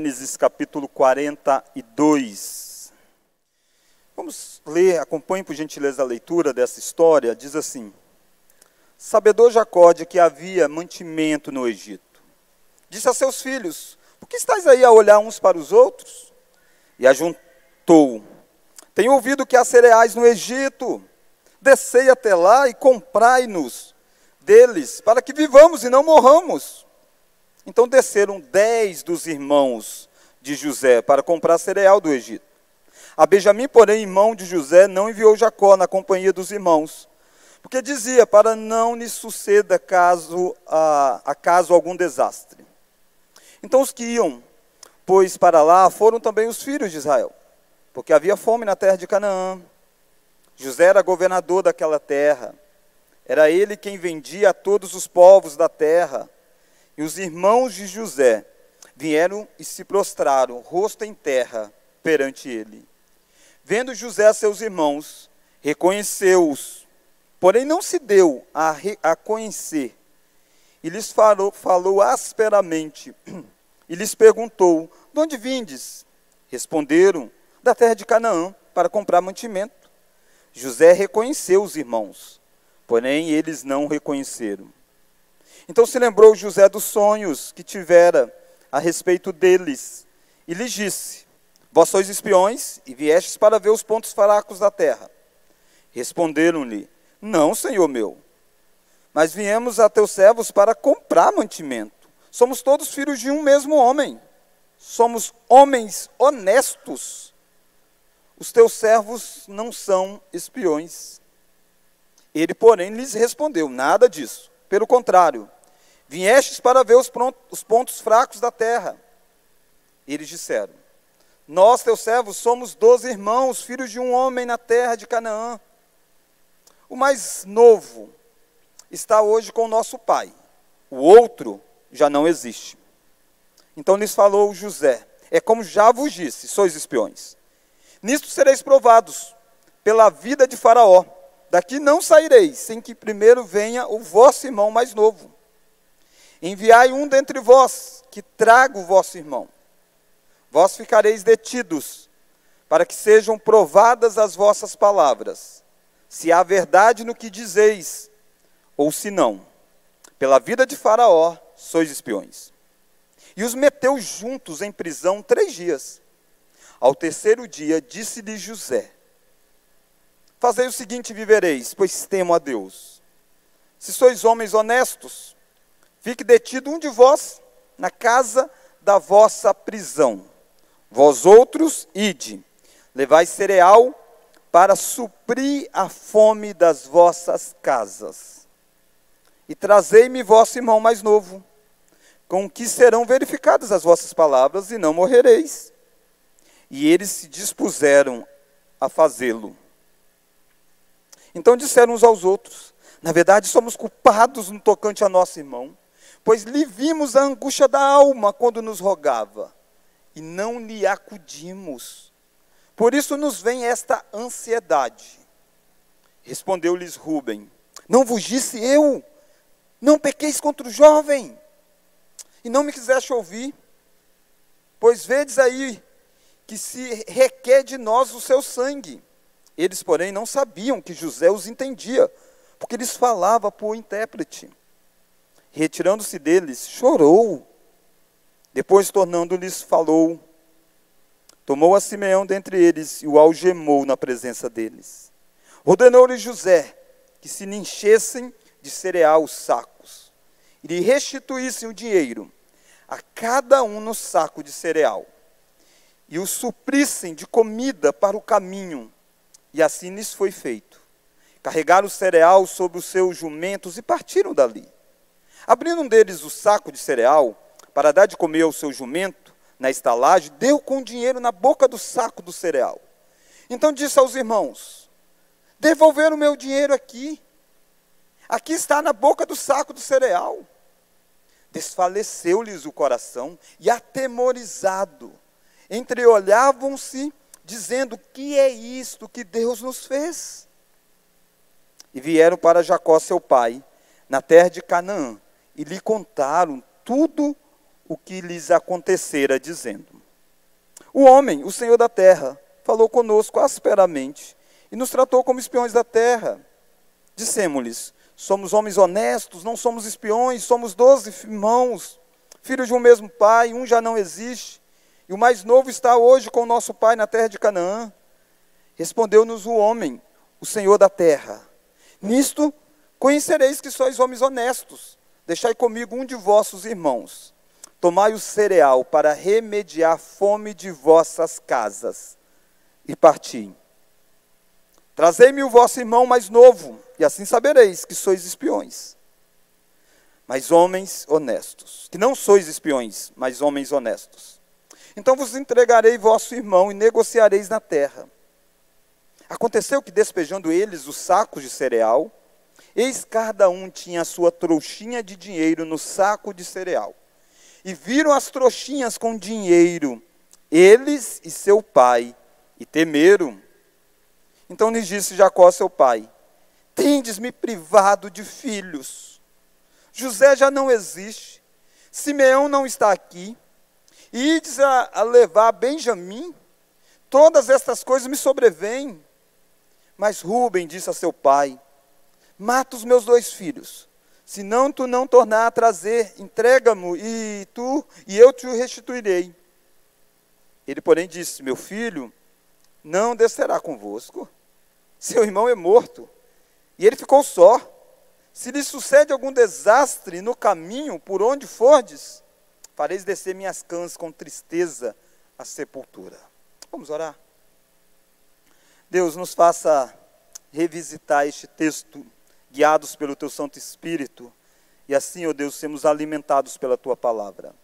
Gênesis capítulo 42. Vamos ler, acompanhe por gentileza a leitura dessa história. Diz assim: Sabedor Jacó de que havia mantimento no Egito, disse a seus filhos: Por que estáis aí a olhar uns para os outros? E ajuntou: Tenho ouvido que há cereais no Egito. Descei até lá e comprai-nos deles, para que vivamos e não morramos. Então desceram dez dos irmãos de José para comprar cereal do Egito. A Benjamim, porém, irmão de José, não enviou Jacó na companhia dos irmãos, porque dizia, para não lhe suceda caso, a, acaso algum desastre. Então os que iam, pois, para lá, foram também os filhos de Israel, porque havia fome na terra de Canaã. José era governador daquela terra, era ele quem vendia a todos os povos da terra, e os irmãos de José vieram e se prostraram, rosto em terra, perante ele. Vendo José seus irmãos, reconheceu-os, porém não se deu a, a conhecer, e lhes falou, falou asperamente, e lhes perguntou: De onde vindes? Responderam: Da terra de Canaã, para comprar mantimento. José reconheceu os irmãos, porém eles não reconheceram. Então se lembrou José dos sonhos que tivera a respeito deles, e lhes disse: Vós sois espiões e viestes para ver os pontos fracos da terra. Responderam-lhe: Não, senhor meu, mas viemos a teus servos para comprar mantimento. Somos todos filhos de um mesmo homem. Somos homens honestos. Os teus servos não são espiões. Ele, porém, lhes respondeu: Nada disso. Pelo contrário, Viestes para ver os, os pontos fracos da terra. Eles disseram: Nós, teus servos, somos doze irmãos, filhos de um homem na terra de Canaã. O mais novo está hoje com o nosso pai, o outro já não existe. Então lhes falou José: É como já vos disse, sois espiões. Nisto sereis provados pela vida de Faraó. Daqui não saireis, sem que primeiro venha o vosso irmão mais novo Enviai um dentre vós, que traga o vosso irmão. Vós ficareis detidos, para que sejam provadas as vossas palavras, se há verdade no que dizeis, ou se não. Pela vida de Faraó, sois espiões. E os meteu juntos em prisão três dias. Ao terceiro dia, disse-lhe José: Fazei o seguinte: vivereis, pois temo a Deus. Se sois homens honestos, Fique detido um de vós na casa da vossa prisão. Vós outros, ide, levai cereal para suprir a fome das vossas casas. E trazei-me vosso irmão mais novo, com que serão verificadas as vossas palavras, e não morrereis. E eles se dispuseram a fazê-lo. Então disseram uns aos outros: Na verdade, somos culpados no tocante a nosso irmão pois lhe vimos a angústia da alma quando nos rogava, e não lhe acudimos. Por isso nos vem esta ansiedade. Respondeu-lhes Rubem: Não vos disse eu, não pequeis contra o jovem, e não me quiseste ouvir, pois vedes aí que se requer de nós o seu sangue. Eles, porém, não sabiam que José os entendia, porque eles falava por intérprete retirando-se deles, chorou. Depois, tornando-lhes, falou. Tomou a Simeão dentre eles e o algemou na presença deles. Ordenou-lhe José que se lhe enchessem de cereal os sacos e lhe restituíssem o dinheiro, a cada um no saco de cereal, e o suprissem de comida para o caminho. E assim lhes foi feito. Carregaram o cereal sobre os seus jumentos e partiram dali. Abrindo um deles o saco de cereal, para dar de comer ao seu jumento, na estalagem, deu com o dinheiro na boca do saco do cereal. Então disse aos irmãos: Devolver o meu dinheiro aqui. Aqui está na boca do saco do cereal. Desfaleceu-lhes o coração e, atemorizado, entreolhavam-se, dizendo: Que é isto que Deus nos fez? E vieram para Jacó, seu pai, na terra de Canaã, e lhe contaram tudo o que lhes acontecera, dizendo: O homem, o Senhor da terra, falou conosco asperamente e nos tratou como espiões da terra. Dissemos-lhes: Somos homens honestos, não somos espiões, somos doze irmãos, filhos de um mesmo pai, um já não existe, e o mais novo está hoje com o nosso pai na terra de Canaã. Respondeu-nos o homem, o Senhor da terra: Nisto conhecereis que sois homens honestos. Deixai comigo um de vossos irmãos. Tomai o cereal para remediar a fome de vossas casas. E parti. Trazei-me o vosso irmão mais novo, e assim sabereis que sois espiões. Mas homens honestos, que não sois espiões, mas homens honestos. Então vos entregarei vosso irmão e negociareis na terra. Aconteceu que, despejando eles os sacos de cereal, eis cada um tinha a sua trouxinha de dinheiro no saco de cereal. E viram as trouxinhas com dinheiro, eles e seu pai, e temeram. Então lhes disse Jacó, seu pai: Tendes-me privado de filhos. José já não existe, Simeão não está aqui, e ides a, a levar Benjamim. Todas estas coisas me sobrevêm. Mas Rubem disse a seu pai: Mata os meus dois filhos, senão tu não tornar a trazer, entrega-mo e tu e eu te restituirei. Ele, porém, disse: Meu filho não descerá convosco. Seu irmão é morto e ele ficou só. Se lhe sucede algum desastre no caminho por onde fordes, fareis descer minhas cãs com tristeza à sepultura. Vamos orar. Deus nos faça revisitar este texto, guiados pelo teu Santo Espírito, e assim, ó Deus, sermos alimentados pela tua palavra.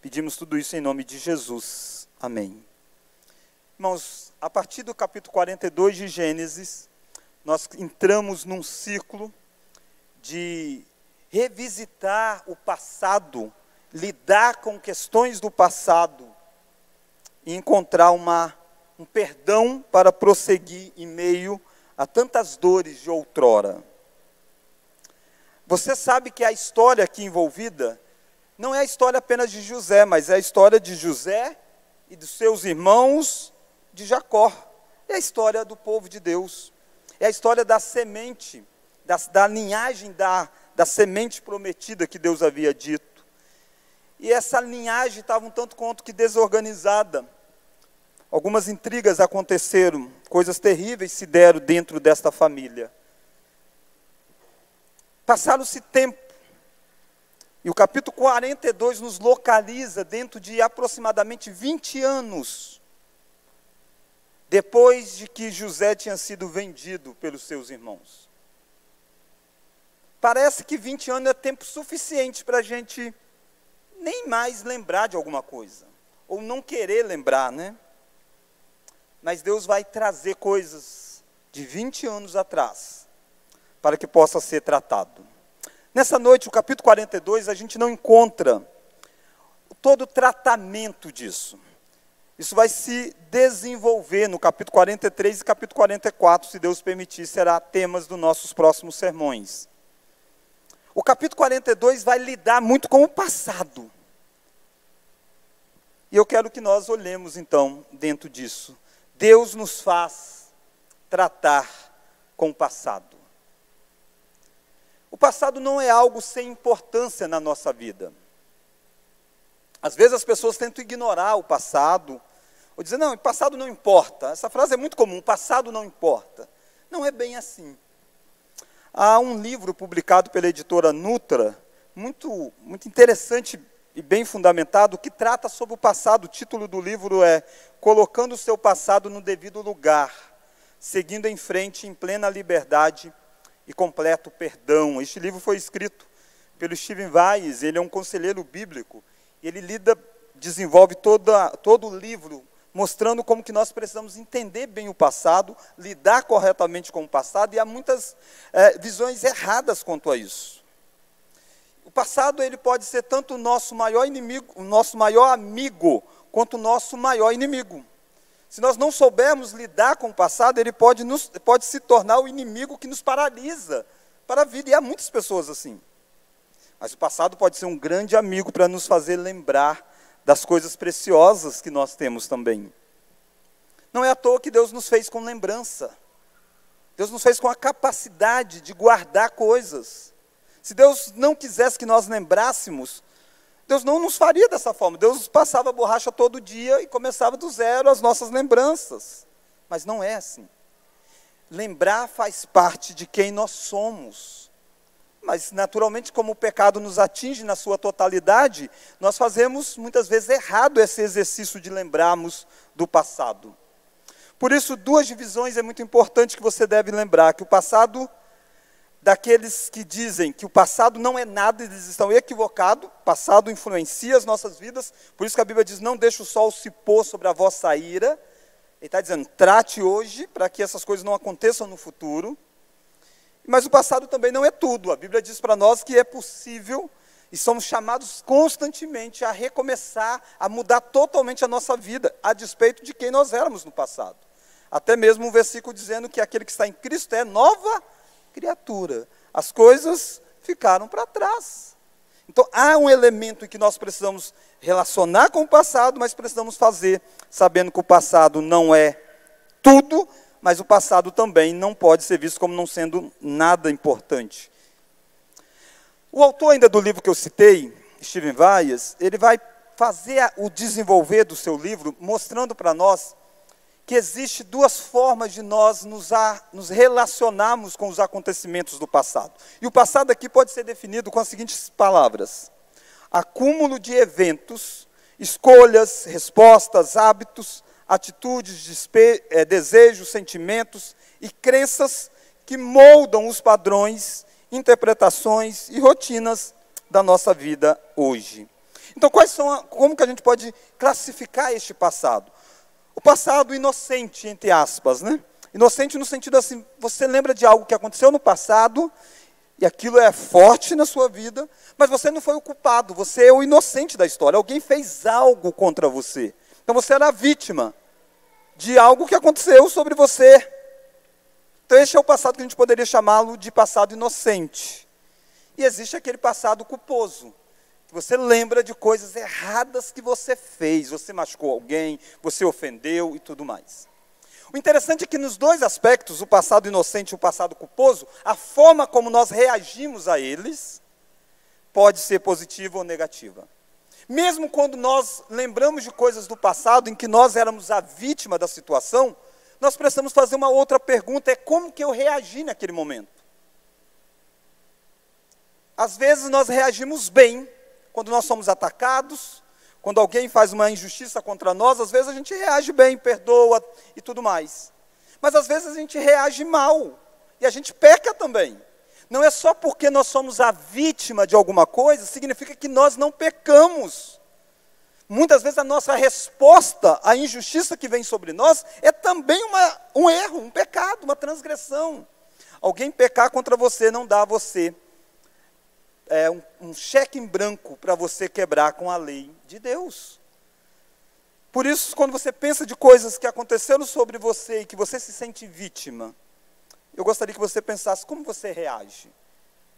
Pedimos tudo isso em nome de Jesus. Amém. Irmãos, a partir do capítulo 42 de Gênesis, nós entramos num ciclo de revisitar o passado, lidar com questões do passado e encontrar uma um perdão para prosseguir em meio a tantas dores de outrora. Você sabe que a história aqui envolvida não é a história apenas de José, mas é a história de José e dos seus irmãos de Jacó. É a história do povo de Deus. É a história da semente, da, da linhagem da, da semente prometida que Deus havia dito. E essa linhagem estava um tanto quanto que desorganizada. Algumas intrigas aconteceram, coisas terríveis se deram dentro desta família. Passaram-se tempo, e o capítulo 42 nos localiza dentro de aproximadamente 20 anos, depois de que José tinha sido vendido pelos seus irmãos. Parece que 20 anos é tempo suficiente para a gente nem mais lembrar de alguma coisa, ou não querer lembrar, né? mas Deus vai trazer coisas de 20 anos atrás para que possa ser tratado. Nessa noite, o capítulo 42, a gente não encontra todo o tratamento disso. Isso vai se desenvolver no capítulo 43 e capítulo 44, se Deus permitir, será temas dos nossos próximos sermões. O capítulo 42 vai lidar muito com o passado. E eu quero que nós olhemos então dentro disso. Deus nos faz tratar com o passado. O passado não é algo sem importância na nossa vida. Às vezes as pessoas tentam ignorar o passado, ou dizer, não, o passado não importa. Essa frase é muito comum, o passado não importa. Não é bem assim. Há um livro publicado pela editora Nutra, muito, muito interessante e bem fundamentado, que trata sobre o passado. O título do livro é Colocando o seu passado no devido lugar, seguindo em frente em plena liberdade e completo perdão. Este livro foi escrito pelo Steven Weiss, ele é um conselheiro bíblico. Ele lida, desenvolve toda, todo o livro mostrando como que nós precisamos entender bem o passado, lidar corretamente com o passado, e há muitas é, visões erradas quanto a isso passado ele pode ser tanto o nosso maior inimigo, o nosso maior amigo, quanto o nosso maior inimigo. Se nós não soubermos lidar com o passado, ele pode, nos, pode se tornar o inimigo que nos paralisa para a vida. E há muitas pessoas assim. Mas o passado pode ser um grande amigo para nos fazer lembrar das coisas preciosas que nós temos também. Não é à toa que Deus nos fez com lembrança. Deus nos fez com a capacidade de guardar coisas. Se Deus não quisesse que nós lembrássemos, Deus não nos faria dessa forma. Deus passava borracha todo dia e começava do zero as nossas lembranças. Mas não é assim. Lembrar faz parte de quem nós somos. Mas, naturalmente, como o pecado nos atinge na sua totalidade, nós fazemos muitas vezes errado esse exercício de lembrarmos do passado. Por isso, duas divisões é muito importante que você deve lembrar: que o passado daqueles que dizem que o passado não é nada, eles estão equivocados, o passado influencia as nossas vidas, por isso que a Bíblia diz: não deixe o sol se pôr sobre a vossa ira. Ele está dizendo, trate hoje para que essas coisas não aconteçam no futuro. Mas o passado também não é tudo. A Bíblia diz para nós que é possível e somos chamados constantemente a recomeçar, a mudar totalmente a nossa vida, a despeito de quem nós éramos no passado. Até mesmo um versículo dizendo que aquele que está em Cristo é nova criatura. As coisas ficaram para trás. Então há um elemento em que nós precisamos relacionar com o passado, mas precisamos fazer sabendo que o passado não é tudo, mas o passado também não pode ser visto como não sendo nada importante. O autor ainda do livro que eu citei, Steven Vaias, ele vai fazer o desenvolver do seu livro mostrando para nós que existe duas formas de nós nos, a, nos relacionarmos com os acontecimentos do passado. E o passado aqui pode ser definido com as seguintes palavras: acúmulo de eventos, escolhas, respostas, hábitos, atitudes, despe, é, desejos, sentimentos e crenças que moldam os padrões, interpretações e rotinas da nossa vida hoje. Então, quais são, a, como que a gente pode classificar este passado? O passado inocente, entre aspas, né? Inocente no sentido assim, você lembra de algo que aconteceu no passado, e aquilo é forte na sua vida, mas você não foi o culpado, você é o inocente da história. Alguém fez algo contra você. Então você era vítima de algo que aconteceu sobre você. Então este é o passado que a gente poderia chamá-lo de passado inocente. E existe aquele passado culposo, você lembra de coisas erradas que você fez, você machucou alguém, você ofendeu e tudo mais. O interessante é que nos dois aspectos, o passado inocente e o passado culposo, a forma como nós reagimos a eles pode ser positiva ou negativa. Mesmo quando nós lembramos de coisas do passado em que nós éramos a vítima da situação, nós precisamos fazer uma outra pergunta: é como que eu reagi naquele momento? Às vezes nós reagimos bem, quando nós somos atacados, quando alguém faz uma injustiça contra nós, às vezes a gente reage bem, perdoa e tudo mais. Mas às vezes a gente reage mal e a gente peca também. Não é só porque nós somos a vítima de alguma coisa, significa que nós não pecamos. Muitas vezes a nossa resposta à injustiça que vem sobre nós é também uma, um erro, um pecado, uma transgressão. Alguém pecar contra você não dá a você é, um, um cheque em branco para você quebrar com a lei de Deus. Por isso, quando você pensa de coisas que aconteceram sobre você e que você se sente vítima, eu gostaria que você pensasse como você reage.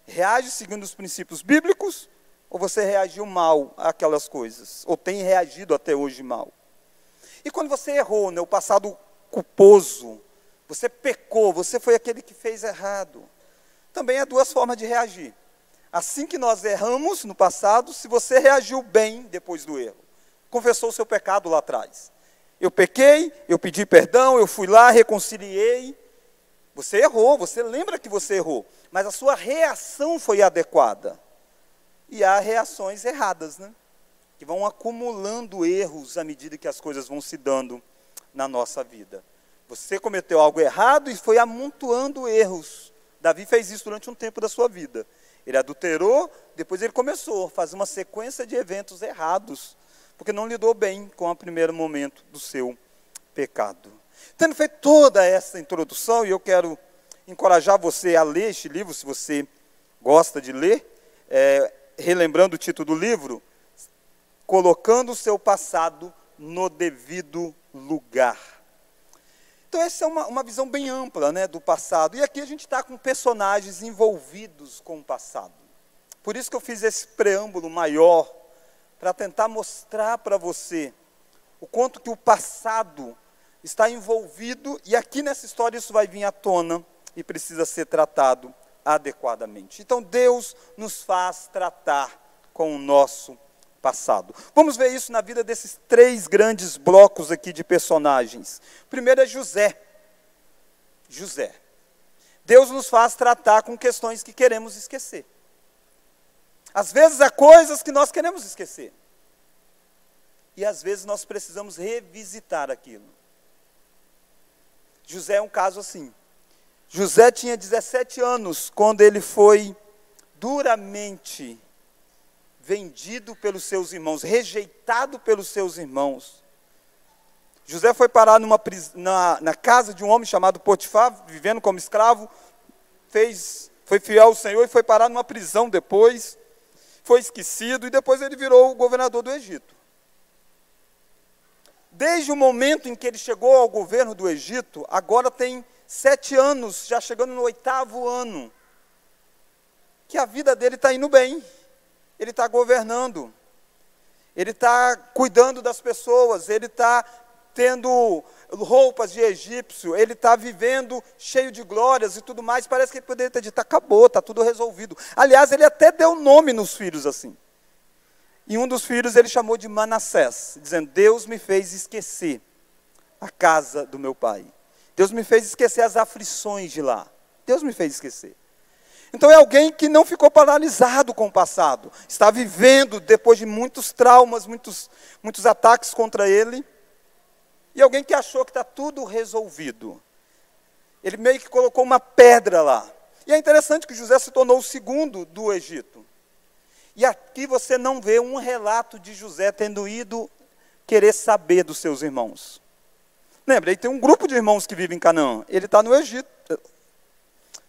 Reage seguindo os princípios bíblicos ou você reagiu mal àquelas coisas? Ou tem reagido até hoje mal? E quando você errou, né, o passado culposo, você pecou, você foi aquele que fez errado. Também há duas formas de reagir. Assim que nós erramos no passado, se você reagiu bem depois do erro, confessou o seu pecado lá atrás. Eu pequei, eu pedi perdão, eu fui lá, reconciliei. Você errou, você lembra que você errou, mas a sua reação foi adequada. E há reações erradas, né? Que vão acumulando erros à medida que as coisas vão se dando na nossa vida. Você cometeu algo errado e foi amontoando erros. Davi fez isso durante um tempo da sua vida. Ele adulterou, depois ele começou a fazer uma sequência de eventos errados, porque não lidou bem com o primeiro momento do seu pecado. Tendo feito toda essa introdução, e eu quero encorajar você a ler este livro, se você gosta de ler, é, relembrando o título do livro, Colocando o seu passado no devido lugar. Então, essa é uma, uma visão bem ampla né, do passado. E aqui a gente está com personagens envolvidos com o passado. Por isso que eu fiz esse preâmbulo maior, para tentar mostrar para você o quanto que o passado está envolvido, e aqui nessa história isso vai vir à tona e precisa ser tratado adequadamente. Então Deus nos faz tratar com o nosso passado. Vamos ver isso na vida desses três grandes blocos aqui de personagens. primeiro é José. José. Deus nos faz tratar com questões que queremos esquecer. Às vezes há coisas que nós queremos esquecer. E às vezes nós precisamos revisitar aquilo. José é um caso assim. José tinha 17 anos quando ele foi duramente vendido pelos seus irmãos, rejeitado pelos seus irmãos. José foi parar numa, na, na casa de um homem chamado Potifar, vivendo como escravo, fez, foi fiel ao Senhor e foi parar numa prisão depois foi esquecido e depois ele virou o governador do Egito. Desde o momento em que ele chegou ao governo do Egito, agora tem sete anos, já chegando no oitavo ano, que a vida dele está indo bem. Ele está governando, ele está cuidando das pessoas, ele está tendo roupas de egípcio, ele está vivendo cheio de glórias e tudo mais, parece que ele poderia ter dito, acabou, está tudo resolvido. Aliás, ele até deu nome nos filhos assim. E um dos filhos ele chamou de Manassés, dizendo: Deus me fez esquecer a casa do meu pai. Deus me fez esquecer as aflições de lá. Deus me fez esquecer. Então é alguém que não ficou paralisado com o passado, está vivendo depois de muitos traumas, muitos, muitos ataques contra ele e alguém que achou que está tudo resolvido. Ele meio que colocou uma pedra lá. E é interessante que José se tornou o segundo do Egito. E aqui você não vê um relato de José tendo ido querer saber dos seus irmãos. Lembra, ele tem um grupo de irmãos que vivem em Canaã. Ele está no Egito.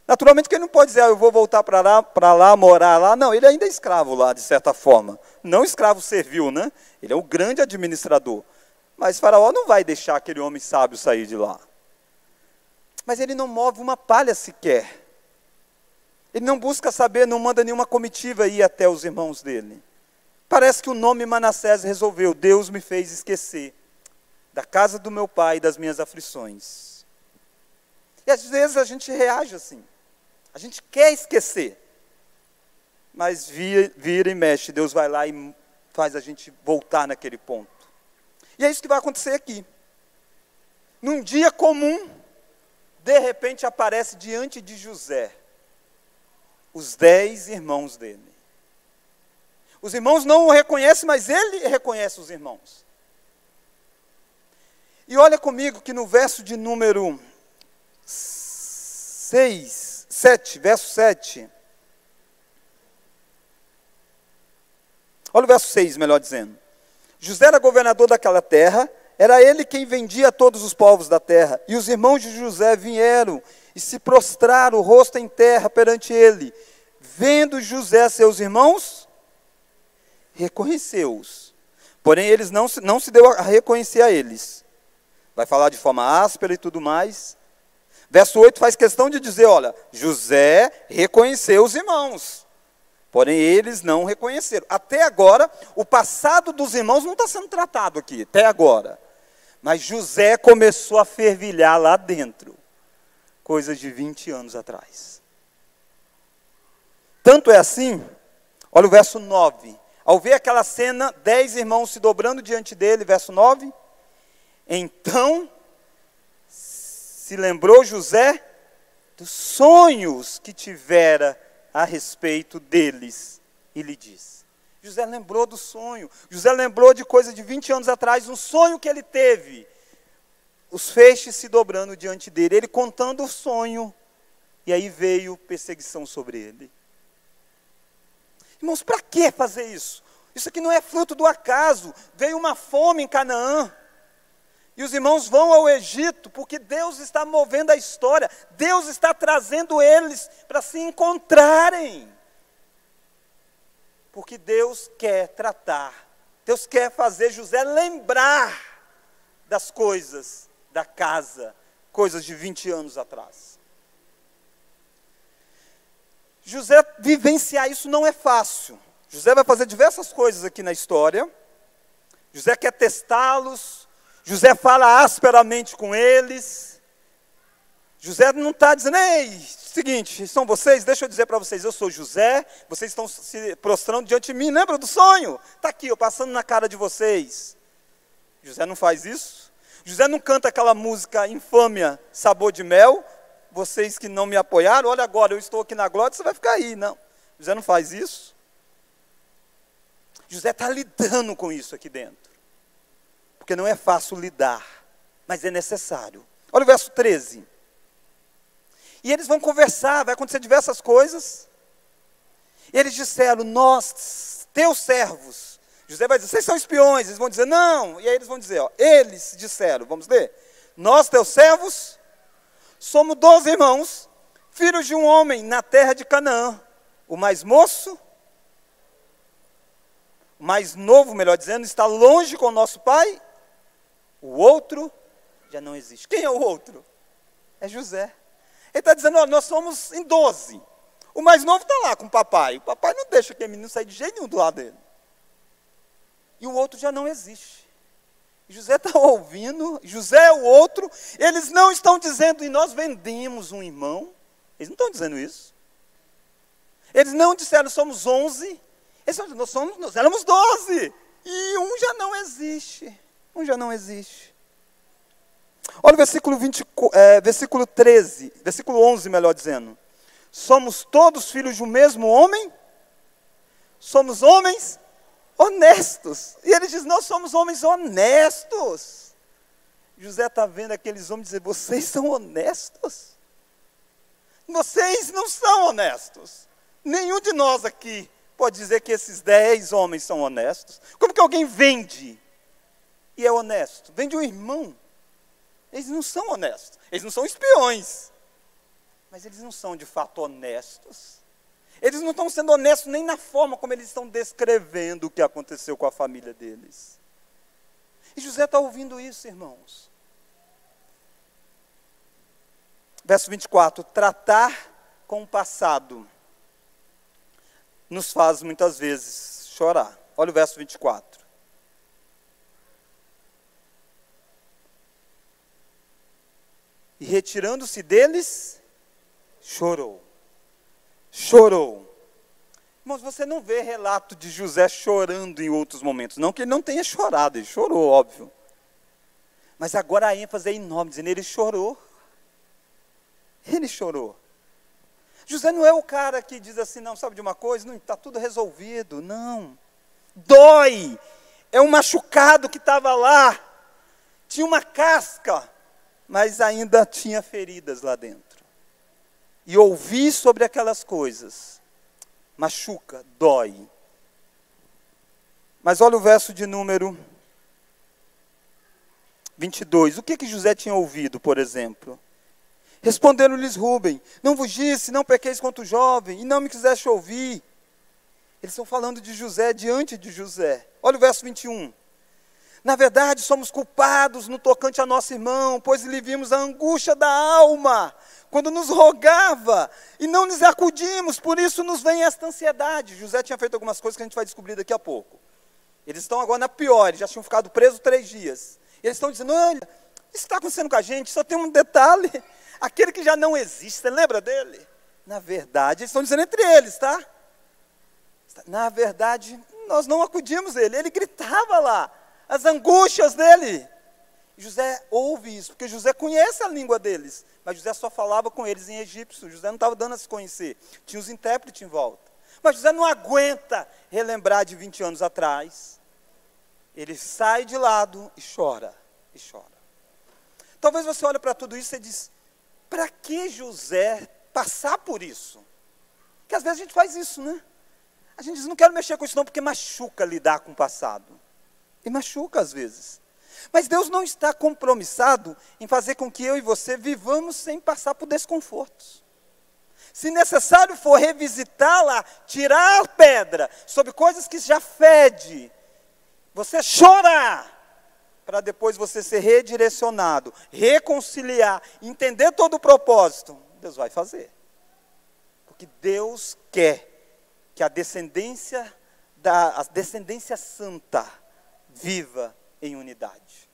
Naturalmente que ele não pode dizer, ah, eu vou voltar para lá, para lá, morar lá. Não, ele ainda é escravo lá, de certa forma. Não escravo servil, né? Ele é o grande administrador. Mas Faraó não vai deixar aquele homem sábio sair de lá. Mas ele não move uma palha sequer. Ele não busca saber, não manda nenhuma comitiva ir até os irmãos dele. Parece que o nome Manassés resolveu. Deus me fez esquecer da casa do meu pai e das minhas aflições. E às vezes a gente reage assim. A gente quer esquecer. Mas vira, vira e mexe. Deus vai lá e faz a gente voltar naquele ponto. E é isso que vai acontecer aqui. Num dia comum, de repente aparece diante de José os dez irmãos dele. Os irmãos não o reconhecem, mas ele reconhece os irmãos. E olha comigo que no verso de número 6, 7, verso 7. Olha o verso 6, melhor dizendo. José era governador daquela terra, era ele quem vendia a todos os povos da terra. E os irmãos de José vieram e se prostraram, o rosto em terra perante ele. Vendo José seus irmãos, reconheceu-os. Porém, eles não, não se deu a reconhecer a eles. Vai falar de forma áspera e tudo mais. Verso 8 faz questão de dizer: olha, José reconheceu os irmãos. Porém, eles não reconheceram. Até agora, o passado dos irmãos não está sendo tratado aqui, até agora. Mas José começou a fervilhar lá dentro, coisas de 20 anos atrás. Tanto é assim, olha o verso 9. Ao ver aquela cena, dez irmãos se dobrando diante dele, verso 9. Então se lembrou José dos sonhos que tivera a respeito deles e lhe disse. José lembrou do sonho. José lembrou de coisa de 20 anos atrás, um sonho que ele teve. Os feixes se dobrando diante dele, ele contando o sonho. E aí veio perseguição sobre ele. Irmãos, para que fazer isso? Isso aqui não é fruto do acaso. Veio uma fome em Canaã. E os irmãos vão ao Egito porque Deus está movendo a história, Deus está trazendo eles para se encontrarem. Porque Deus quer tratar, Deus quer fazer José lembrar das coisas da casa, coisas de 20 anos atrás. José vivenciar isso não é fácil. José vai fazer diversas coisas aqui na história. José quer testá-los. José fala asperamente com eles. José não está dizendo, ei, seguinte, são vocês, deixa eu dizer para vocês, eu sou José, vocês estão se prostrando diante de mim, lembra do sonho? Está aqui, eu passando na cara de vocês. José não faz isso. José não canta aquela música infâmia, sabor de mel. Vocês que não me apoiaram, olha agora, eu estou aqui na glória, você vai ficar aí. Não, José não faz isso. José está lidando com isso aqui dentro. Porque não é fácil lidar, mas é necessário. Olha o verso 13. E eles vão conversar, vai acontecer diversas coisas. E eles disseram: Nós, teus servos. José vai dizer: Vocês são espiões. Eles vão dizer: Não. E aí eles vão dizer: ó, Eles disseram, vamos ler. Nós, teus servos, somos doze irmãos, filhos de um homem na terra de Canaã. O mais moço, o mais novo, melhor dizendo, está longe com o nosso pai. O outro já não existe. Quem é o outro? É José. Ele está dizendo, ó, nós somos em 12. O mais novo está lá com o papai. O papai não deixa aquele menino sair de jeito nenhum do lado dele. E o outro já não existe. José está ouvindo, José é o outro. Eles não estão dizendo, e nós vendemos um irmão. Eles não estão dizendo isso. Eles não disseram, somos 11. Eles estão dizendo, nós, somos, nós éramos 12. E um já não existe. Um já não existe. Olha o versículo, 20, é, versículo 13, versículo 11, melhor dizendo. Somos todos filhos um mesmo homem? Somos homens honestos. E ele diz: Nós somos homens honestos. José está vendo aqueles homens dizer: Vocês são honestos? Vocês não são honestos. Nenhum de nós aqui pode dizer que esses dez homens são honestos. Como que alguém vende e é honesto? Vende um irmão. Eles não são honestos. Eles não são espiões. Mas eles não são de fato honestos. Eles não estão sendo honestos nem na forma como eles estão descrevendo o que aconteceu com a família deles. E José está ouvindo isso, irmãos. Verso 24: tratar com o passado nos faz muitas vezes chorar. Olha o verso 24. E retirando-se deles, chorou. Chorou. Mas você não vê relato de José chorando em outros momentos. Não que ele não tenha chorado, ele chorou, óbvio. Mas agora a ênfase é enorme, dizendo, ele chorou. Ele chorou. José não é o cara que diz assim, não, sabe de uma coisa? Não, está tudo resolvido. Não. Dói. É um machucado que estava lá. Tinha uma casca mas ainda tinha feridas lá dentro. E ouvir sobre aquelas coisas machuca, dói. Mas olha o verso de número 22. O que que José tinha ouvido, por exemplo? Responderam-lhes Rubem: Não vos disse, não pequeis contra o jovem, e não me quiseste ouvir. Eles estão falando de José diante de José. Olha o verso 21. Na verdade, somos culpados no tocante a nosso irmão, pois lhe vimos a angústia da alma, quando nos rogava, e não nos acudimos, por isso nos vem esta ansiedade. José tinha feito algumas coisas que a gente vai descobrir daqui a pouco. Eles estão agora na pior, já tinham ficado presos três dias. Eles estão dizendo: olha, isso está acontecendo com a gente, só tem um detalhe: aquele que já não existe, você lembra dele? Na verdade, eles estão dizendo entre eles, tá? Na verdade, nós não acudimos ele, ele gritava lá as angústias dele. José ouve isso, porque José conhece a língua deles, mas José só falava com eles em egípcio, José não estava dando a se conhecer, tinha os intérpretes em volta. Mas José não aguenta relembrar de 20 anos atrás. Ele sai de lado e chora, e chora. Talvez você olhe para tudo isso e diz: para que José passar por isso? Porque às vezes a gente faz isso, né? A gente diz: não quero mexer com isso não, porque machuca lidar com o passado. E machuca às vezes. Mas Deus não está compromissado em fazer com que eu e você vivamos sem passar por desconfortos. Se necessário for revisitá-la, tirar a pedra sobre coisas que já fede, você chorar, para depois você ser redirecionado, reconciliar, entender todo o propósito, Deus vai fazer. Porque Deus quer que a descendência da a descendência santa viva em unidade.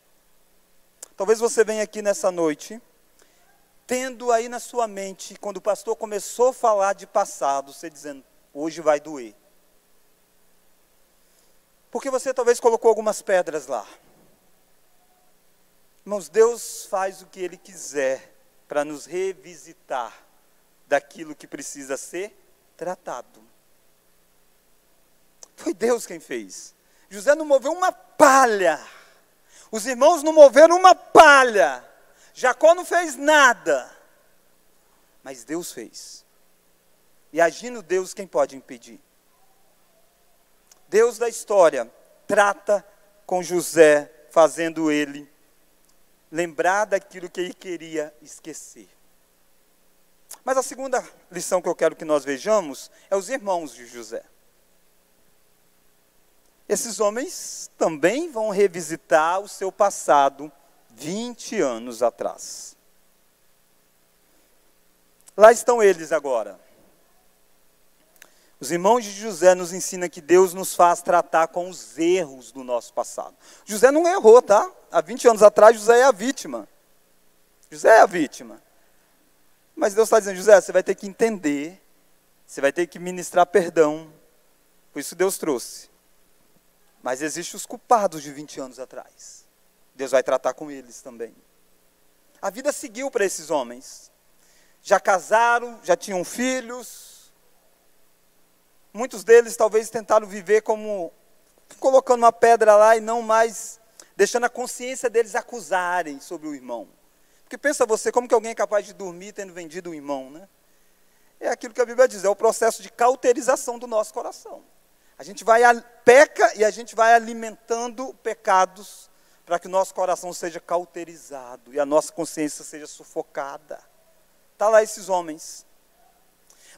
Talvez você venha aqui nessa noite tendo aí na sua mente, quando o pastor começou a falar de passado, você dizendo, hoje vai doer. Porque você talvez colocou algumas pedras lá. Irmãos, Deus faz o que Ele quiser para nos revisitar daquilo que precisa ser tratado. Foi Deus quem fez. José não moveu uma palha. Os irmãos não moveram uma palha. Jacó não fez nada. Mas Deus fez. E agindo Deus, quem pode impedir? Deus da história trata com José, fazendo ele lembrar daquilo que ele queria esquecer. Mas a segunda lição que eu quero que nós vejamos é os irmãos de José. Esses homens também vão revisitar o seu passado 20 anos atrás. Lá estão eles agora. Os irmãos de José nos ensinam que Deus nos faz tratar com os erros do nosso passado. José não errou, tá? Há 20 anos atrás, José é a vítima. José é a vítima. Mas Deus está dizendo, José, você vai ter que entender, você vai ter que ministrar perdão. Por isso Deus trouxe. Mas existem os culpados de 20 anos atrás. Deus vai tratar com eles também. A vida seguiu para esses homens. Já casaram, já tinham filhos. Muitos deles talvez tentaram viver como colocando uma pedra lá e não mais deixando a consciência deles acusarem sobre o irmão. Porque pensa você, como que alguém é capaz de dormir tendo vendido um irmão, né? É aquilo que a Bíblia diz, é o processo de cauterização do nosso coração. A gente vai peca e a gente vai alimentando pecados para que o nosso coração seja cauterizado e a nossa consciência seja sufocada. Está lá esses homens.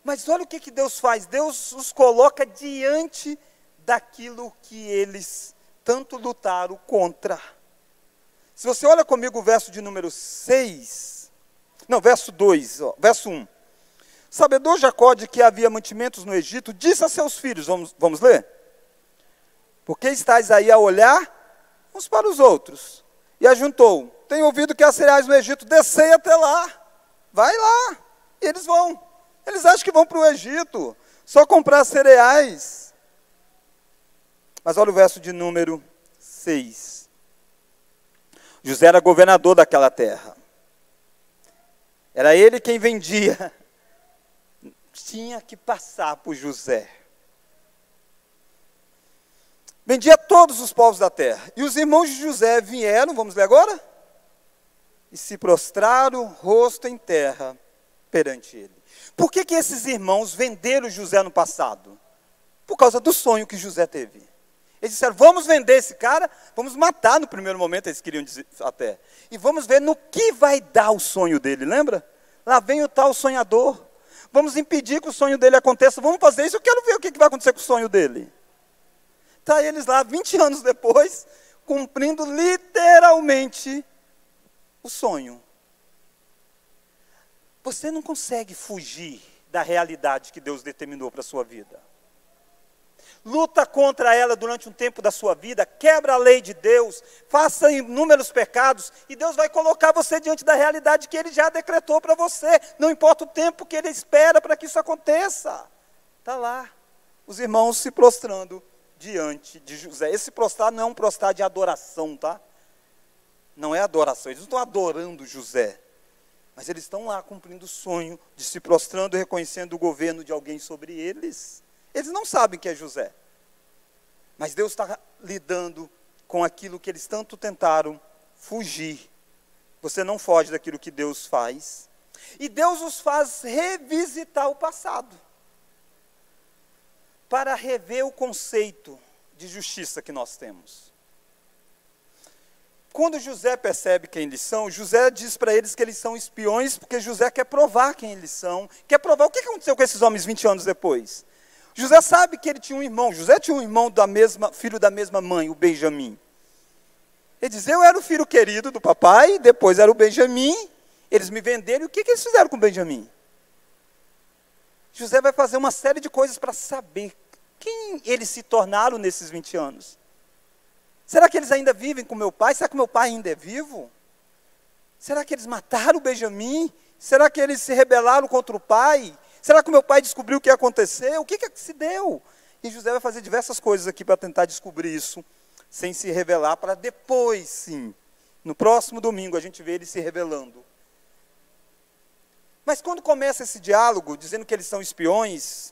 Mas olha o que, que Deus faz: Deus os coloca diante daquilo que eles tanto lutaram contra. Se você olha comigo o verso de número 6, não, verso 2, ó, verso 1. Sabedor Jacó de que havia mantimentos no Egito, disse a seus filhos, vamos, vamos ler? Porque estáis aí a olhar uns para os outros. E ajuntou: Tenho ouvido que há cereais no Egito, descei até lá. Vai lá. E eles vão. Eles acham que vão para o Egito, só comprar cereais. Mas olha o verso de número 6. José era governador daquela terra. Era ele quem vendia. Tinha que passar por José. Vendia todos os povos da terra. E os irmãos de José vieram, vamos ler agora? E se prostraram, rosto em terra, perante ele. Por que, que esses irmãos venderam José no passado? Por causa do sonho que José teve. Eles disseram: vamos vender esse cara, vamos matar no primeiro momento, eles queriam dizer até. E vamos ver no que vai dar o sonho dele, lembra? Lá vem o tal sonhador. Vamos impedir que o sonho dele aconteça. Vamos fazer isso, eu quero ver o que vai acontecer com o sonho dele. Está eles lá 20 anos depois, cumprindo literalmente o sonho. Você não consegue fugir da realidade que Deus determinou para a sua vida. Luta contra ela durante um tempo da sua vida, quebra a lei de Deus, faça inúmeros pecados, e Deus vai colocar você diante da realidade que Ele já decretou para você. Não importa o tempo que Ele espera para que isso aconteça. Está lá, os irmãos se prostrando diante de José. Esse prostrar não é um prostrar de adoração, tá? Não é adoração, eles não estão adorando José. Mas eles estão lá cumprindo o sonho de se prostrando e reconhecendo o governo de alguém sobre eles. Eles não sabem que é José. Mas Deus está lidando com aquilo que eles tanto tentaram fugir. Você não foge daquilo que Deus faz. E Deus os faz revisitar o passado para rever o conceito de justiça que nós temos. Quando José percebe quem eles são, José diz para eles que eles são espiões, porque José quer provar quem eles são, quer provar o que aconteceu com esses homens 20 anos depois. José sabe que ele tinha um irmão, José tinha um irmão da mesma, filho da mesma mãe, o Benjamim. Ele diz: Eu era o filho querido do papai, depois era o Benjamim, eles me venderam, e o que, que eles fizeram com o Benjamim? José vai fazer uma série de coisas para saber quem eles se tornaram nesses 20 anos. Será que eles ainda vivem com meu pai? Será que meu pai ainda é vivo? Será que eles mataram o Benjamim? Será que eles se rebelaram contra o pai? Será que o meu pai descobriu o que aconteceu? O que, que se deu? E José vai fazer diversas coisas aqui para tentar descobrir isso, sem se revelar, para depois, sim, no próximo domingo, a gente vê ele se revelando. Mas quando começa esse diálogo, dizendo que eles são espiões,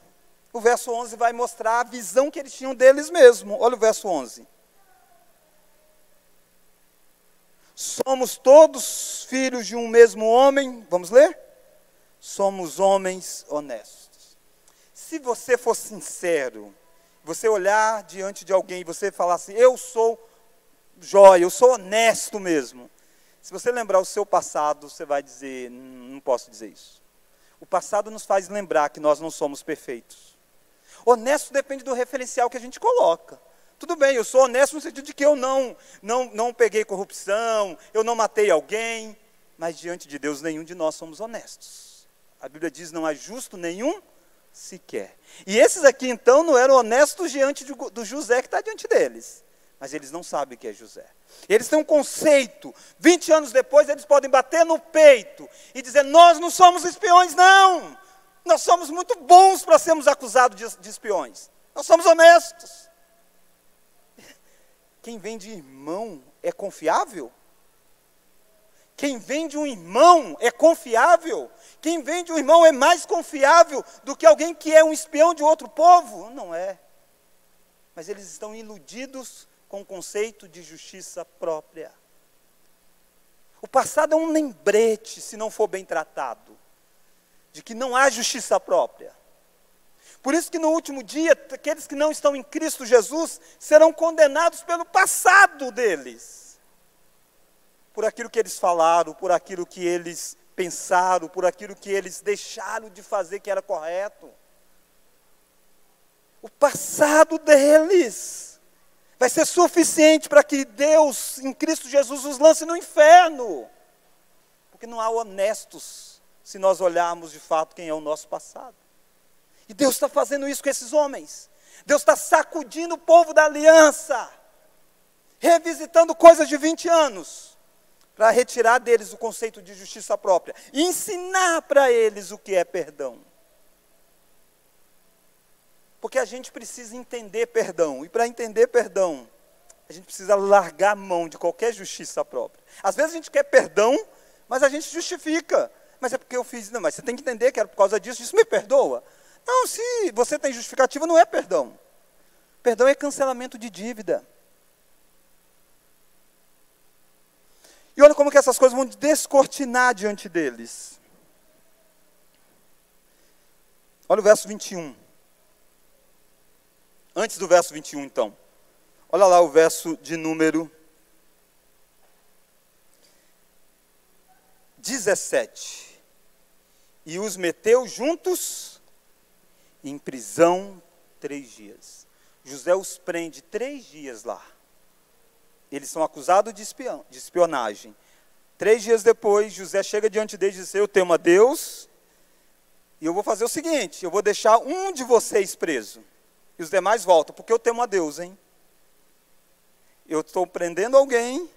o verso 11 vai mostrar a visão que eles tinham deles mesmos. Olha o verso 11. Somos todos filhos de um mesmo homem. Vamos ler? Somos homens honestos. Se você for sincero, você olhar diante de alguém e você falar assim: Eu sou jóia, eu sou honesto mesmo. Se você lembrar o seu passado, você vai dizer: Não posso dizer isso. O passado nos faz lembrar que nós não somos perfeitos. Honesto depende do referencial que a gente coloca. Tudo bem, eu sou honesto no sentido de que eu não, não, não peguei corrupção, eu não matei alguém, mas diante de Deus nenhum de nós somos honestos. A Bíblia diz: não há justo nenhum sequer. E esses aqui então não eram honestos diante do, José que está diante deles. Mas eles não sabem que é José. Eles têm um conceito. 20 anos depois, eles podem bater no peito e dizer: Nós não somos espiões, não. Nós somos muito bons para sermos acusados de, de espiões. Nós somos honestos. Quem vem de irmão é confiável? Quem vem de um irmão é confiável? Quem vem de um irmão é mais confiável do que alguém que é um espião de outro povo? Não é. Mas eles estão iludidos com o conceito de justiça própria. O passado é um lembrete, se não for bem tratado, de que não há justiça própria. Por isso que no último dia, aqueles que não estão em Cristo Jesus serão condenados pelo passado deles. Por aquilo que eles falaram, por aquilo que eles pensaram, por aquilo que eles deixaram de fazer que era correto. O passado deles vai ser suficiente para que Deus, em Cristo Jesus, os lance no inferno. Porque não há honestos se nós olharmos de fato quem é o nosso passado. E Deus está fazendo isso com esses homens. Deus está sacudindo o povo da aliança, revisitando coisas de 20 anos, para retirar deles o conceito de justiça própria e ensinar para eles o que é perdão. Porque a gente precisa entender perdão, e para entender perdão, a gente precisa largar a mão de qualquer justiça própria. Às vezes a gente quer perdão, mas a gente justifica. Mas é porque eu fiz, não, mas você tem que entender que era por causa disso, isso me perdoa. Não, se você tem justificativa, não é perdão. Perdão é cancelamento de dívida. E olha como que essas coisas vão descortinar diante deles. Olha o verso 21. Antes do verso 21, então. Olha lá o verso de número 17. E os meteu juntos em prisão três dias. José os prende três dias lá. Eles são acusados de, espião, de espionagem. Três dias depois, José chega diante deles e diz: Eu temo a Deus, e eu vou fazer o seguinte: eu vou deixar um de vocês preso, e os demais voltam, porque eu temo a Deus, hein? Eu estou prendendo alguém,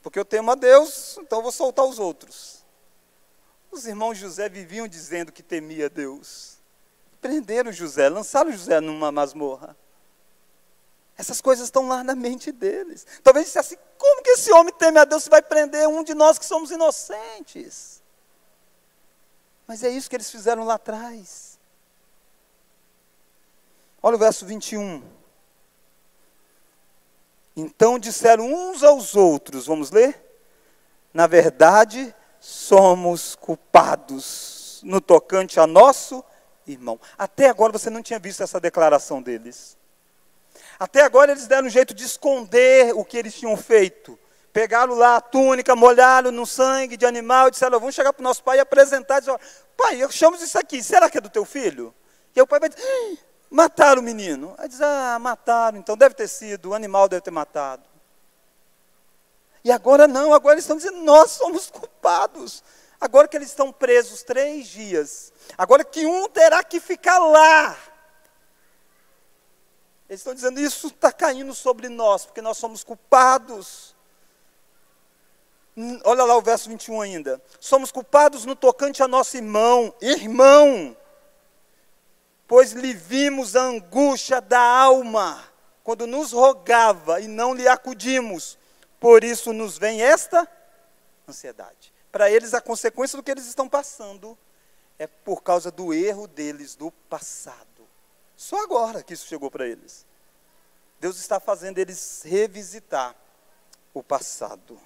porque eu temo a Deus, então eu vou soltar os outros. Os irmãos José viviam dizendo que temia Deus prenderam José, lançaram José numa masmorra. Essas coisas estão lá na mente deles. Talvez disse assim: como que esse homem teme a Deus se vai prender um de nós que somos inocentes? Mas é isso que eles fizeram lá atrás. Olha o verso 21. Então disseram uns aos outros, vamos ler? Na verdade, somos culpados no tocante a nosso irmão. Até agora você não tinha visto essa declaração deles. Até agora eles deram um jeito de esconder o que eles tinham feito. Pegaram lá a túnica, molharam no sangue de animal e disseram: Vamos chegar para o nosso pai e apresentar. Dizer, pai, eu chamo isso aqui, será que é do teu filho? E o pai vai dizer: Mataram o menino. Aí diz: Ah, mataram, então deve ter sido, o animal deve ter matado. E agora não, agora eles estão dizendo: Nós somos culpados. Agora que eles estão presos três dias, agora que um terá que ficar lá. Eles estão dizendo: isso está caindo sobre nós, porque nós somos culpados. Olha lá o verso 21 ainda. Somos culpados no tocante a nosso irmão, irmão, pois lhe vimos a angústia da alma, quando nos rogava e não lhe acudimos. Por isso nos vem esta ansiedade. Para eles, a consequência do que eles estão passando é por causa do erro deles do passado. Só agora que isso chegou para eles. Deus está fazendo eles revisitar o passado.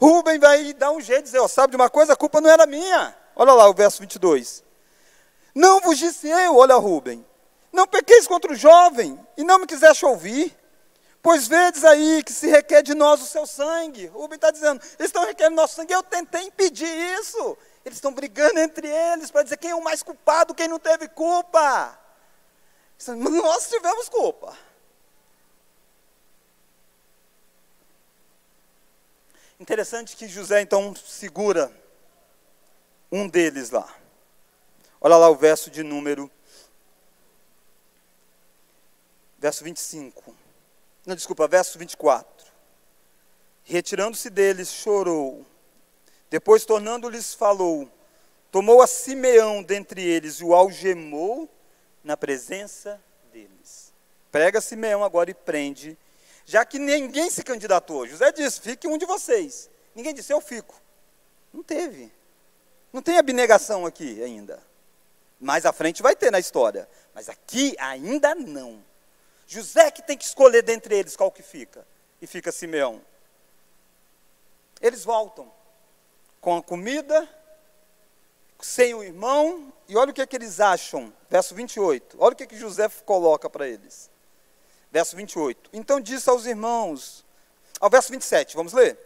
Rubem vai dar um jeito de dizer, ó, sabe de uma coisa? A culpa não era minha. Olha lá o verso 22. Não vos disse eu, olha Rubem, não pequeis contra o jovem, e não me quiseste ouvir. Pois vedes aí que se requer de nós o seu sangue. Rubem está dizendo, eles estão requerendo nosso sangue. Eu tentei impedir isso. Eles estão brigando entre eles para dizer quem é o mais culpado, quem não teve culpa. Nós tivemos culpa. Interessante que José então segura um deles lá. Olha lá o verso de número. Verso 25. Não, desculpa, verso 24. Retirando-se deles, chorou. Depois, tornando-lhes, falou. Tomou a Simeão dentre eles e o algemou na presença deles. Pega Simeão agora e prende já que ninguém se candidatou. José disse: fique um de vocês. Ninguém disse: eu fico. Não teve. Não tem abnegação aqui ainda. Mais à frente vai ter na história. Mas aqui ainda não. José que tem que escolher dentre eles qual que fica. E fica Simeão. Eles voltam com a comida, sem o irmão, e olha o que, é que eles acham. Verso 28. Olha o que, é que José coloca para eles. Verso 28. Então disse aos irmãos, ao verso 27, vamos ler.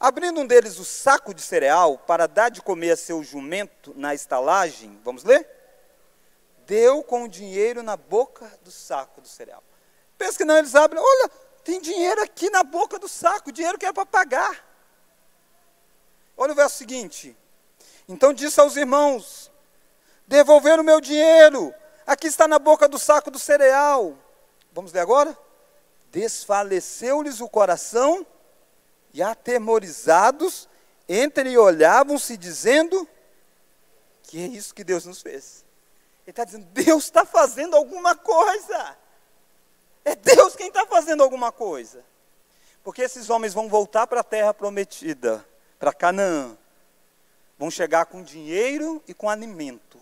Abrindo um deles o saco de cereal para dar de comer a seu jumento na estalagem, vamos ler? Deu com o dinheiro na boca do saco do cereal. Pensa que não, eles abrem, olha, tem dinheiro aqui na boca do saco, dinheiro que é para pagar. Olha o verso seguinte. Então disse aos irmãos: Devolveram o meu dinheiro, aqui está na boca do saco do cereal. Vamos ler agora? Desfaleceu-lhes o coração e atemorizados entreolhavam-se dizendo que é isso que Deus nos fez. Ele está dizendo, Deus está fazendo alguma coisa. É Deus quem está fazendo alguma coisa. Porque esses homens vão voltar para a terra prometida, para Canaã. Vão chegar com dinheiro e com alimento,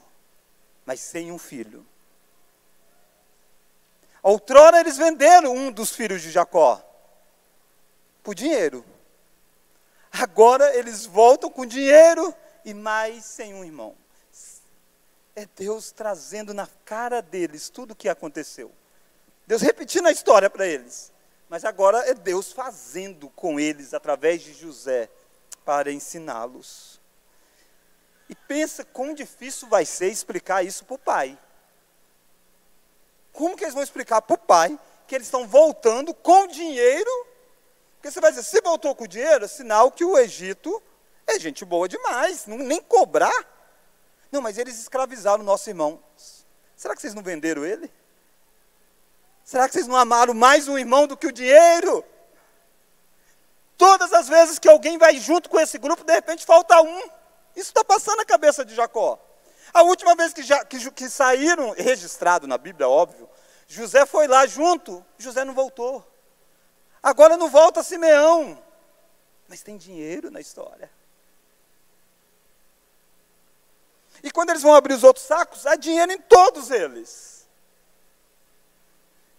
mas sem um filho. Outrora eles venderam um dos filhos de Jacó por dinheiro. Agora eles voltam com dinheiro e mais sem um irmão. É Deus trazendo na cara deles tudo o que aconteceu. Deus repetindo a história para eles. Mas agora é Deus fazendo com eles através de José para ensiná-los. E pensa quão difícil vai ser explicar isso para o pai. Como que eles vão explicar para o pai que eles estão voltando com dinheiro? Porque você vai dizer, se voltou com dinheiro, é sinal que o Egito é gente boa demais, não, nem cobrar. Não, mas eles escravizaram o nosso irmão. Será que vocês não venderam ele? Será que vocês não amaram mais um irmão do que o dinheiro? Todas as vezes que alguém vai junto com esse grupo, de repente falta um. Isso está passando na cabeça de Jacó. A última vez que, já, que, que saíram, registrado na Bíblia, óbvio, José foi lá junto, José não voltou. Agora não volta Simeão. Mas tem dinheiro na história. E quando eles vão abrir os outros sacos, há dinheiro em todos eles.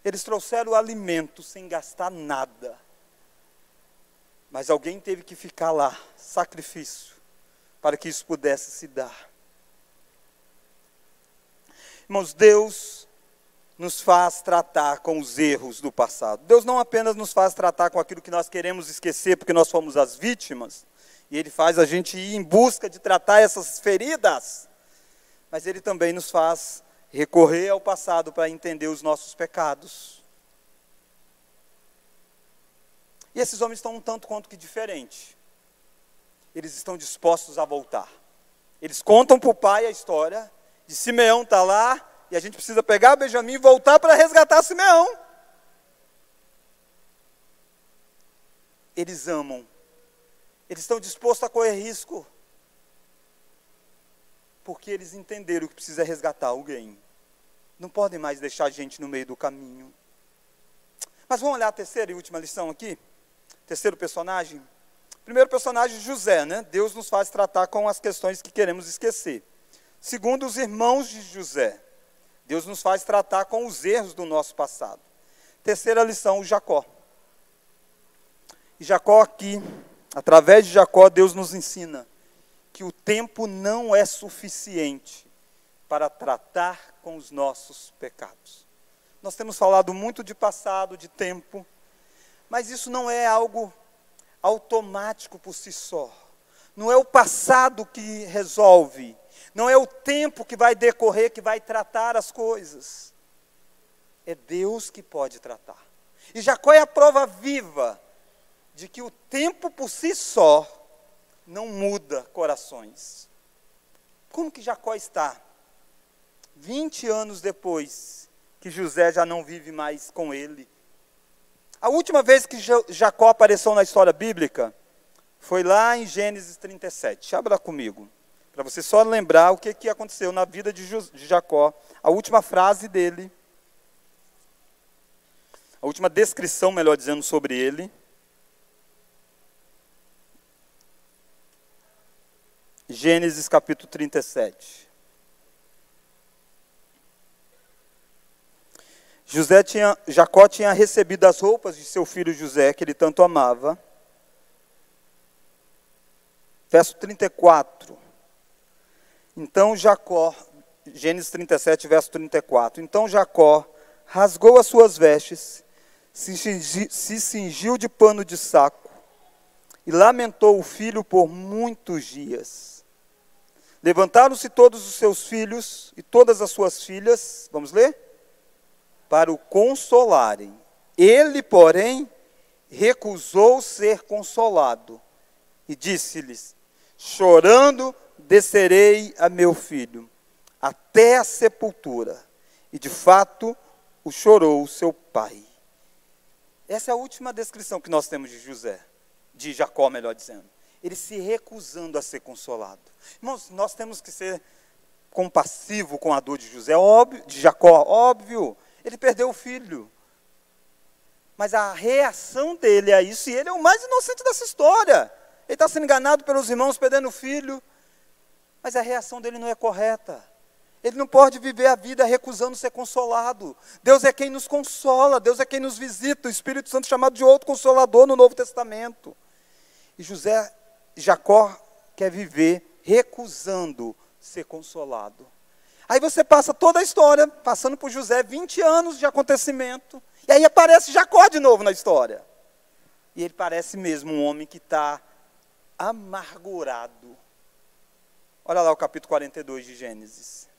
Eles trouxeram o alimento sem gastar nada. Mas alguém teve que ficar lá, sacrifício, para que isso pudesse se dar. Irmãos, Deus nos faz tratar com os erros do passado. Deus não apenas nos faz tratar com aquilo que nós queremos esquecer porque nós fomos as vítimas, e Ele faz a gente ir em busca de tratar essas feridas, mas Ele também nos faz recorrer ao passado para entender os nossos pecados. E esses homens estão um tanto quanto que diferentes. Eles estão dispostos a voltar. Eles contam para o pai a história de Simeão está lá e a gente precisa pegar Benjamim e voltar para resgatar Simeão. Eles amam. Eles estão dispostos a correr risco. Porque eles entenderam que precisa resgatar alguém. Não podem mais deixar a gente no meio do caminho. Mas vamos olhar a terceira e última lição aqui? Terceiro personagem. Primeiro personagem, José, né? Deus nos faz tratar com as questões que queremos esquecer. Segundo, os irmãos de José. Deus nos faz tratar com os erros do nosso passado. Terceira lição, o Jacó. E Jacó aqui, através de Jacó, Deus nos ensina que o tempo não é suficiente para tratar com os nossos pecados. Nós temos falado muito de passado, de tempo, mas isso não é algo automático por si só. Não é o passado que resolve, não é o tempo que vai decorrer que vai tratar as coisas. É Deus que pode tratar. E Jacó é a prova viva de que o tempo por si só não muda corações. Como que Jacó está? 20 anos depois que José já não vive mais com ele. A última vez que Jacó apareceu na história bíblica foi lá em Gênesis 37. Abra comigo, para você só lembrar o que, que aconteceu na vida de, de Jacó. A última frase dele, a última descrição, melhor dizendo, sobre ele. Gênesis capítulo 37. José tinha, Jacó tinha recebido as roupas de seu filho José, que ele tanto amava. Verso 34. Então Jacó, Gênesis 37, verso 34. Então Jacó rasgou as suas vestes, se cingiu, de pano de saco e lamentou o filho por muitos dias. Levantaram-se todos os seus filhos e todas as suas filhas, vamos ler? Para o consolarem. Ele, porém, recusou ser consolado e disse-lhes: Chorando, descerei a meu filho até a sepultura. E de fato, o chorou seu pai. Essa é a última descrição que nós temos de José, de Jacó, melhor dizendo ele se recusando a ser consolado. Irmãos, nós temos que ser compassivo com a dor de José, óbvio, de Jacó, óbvio. Ele perdeu o filho. Mas a reação dele a isso, e ele é o mais inocente dessa história. Ele está sendo enganado pelos irmãos, perdendo o filho. Mas a reação dele não é correta. Ele não pode viver a vida recusando ser consolado. Deus é quem nos consola, Deus é quem nos visita, o Espírito Santo chamado de outro consolador no Novo Testamento. E José Jacó quer viver recusando ser consolado. Aí você passa toda a história, passando por José, 20 anos de acontecimento, e aí aparece Jacó de novo na história. E ele parece mesmo um homem que está amargurado. Olha lá o capítulo 42 de Gênesis.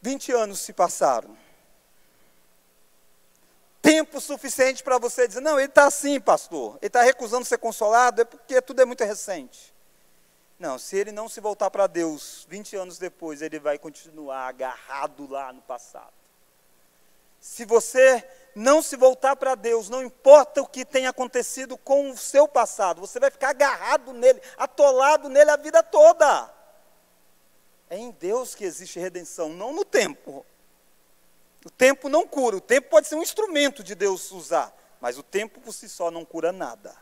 20 anos se passaram tempo suficiente para você dizer: não, ele está assim, pastor, ele está recusando ser consolado, é porque tudo é muito recente. Não, se ele não se voltar para Deus 20 anos depois, ele vai continuar agarrado lá no passado. Se você não se voltar para Deus, não importa o que tenha acontecido com o seu passado, você vai ficar agarrado nele, atolado nele a vida toda. É em Deus que existe redenção, não no tempo. O tempo não cura, o tempo pode ser um instrumento de Deus usar, mas o tempo por si só não cura nada.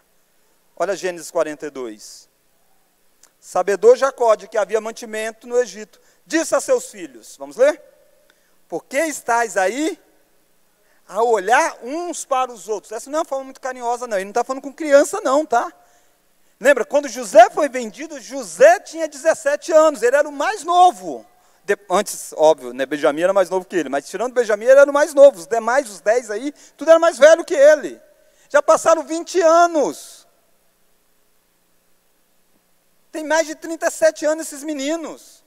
Olha Gênesis 42. Sabedor Jacó de que havia mantimento no Egito, disse a seus filhos: Vamos ler? Por que estáis aí a olhar uns para os outros? Essa não é uma forma muito carinhosa, não. Ele não está falando com criança, não, tá? Lembra, quando José foi vendido, José tinha 17 anos, ele era o mais novo antes, óbvio, né, Benjamim era mais novo que ele, mas tirando Benjamim, ele era o mais novo. Os demais, os dez aí, tudo era mais velho que ele. Já passaram 20 anos. Tem mais de 37 anos esses meninos.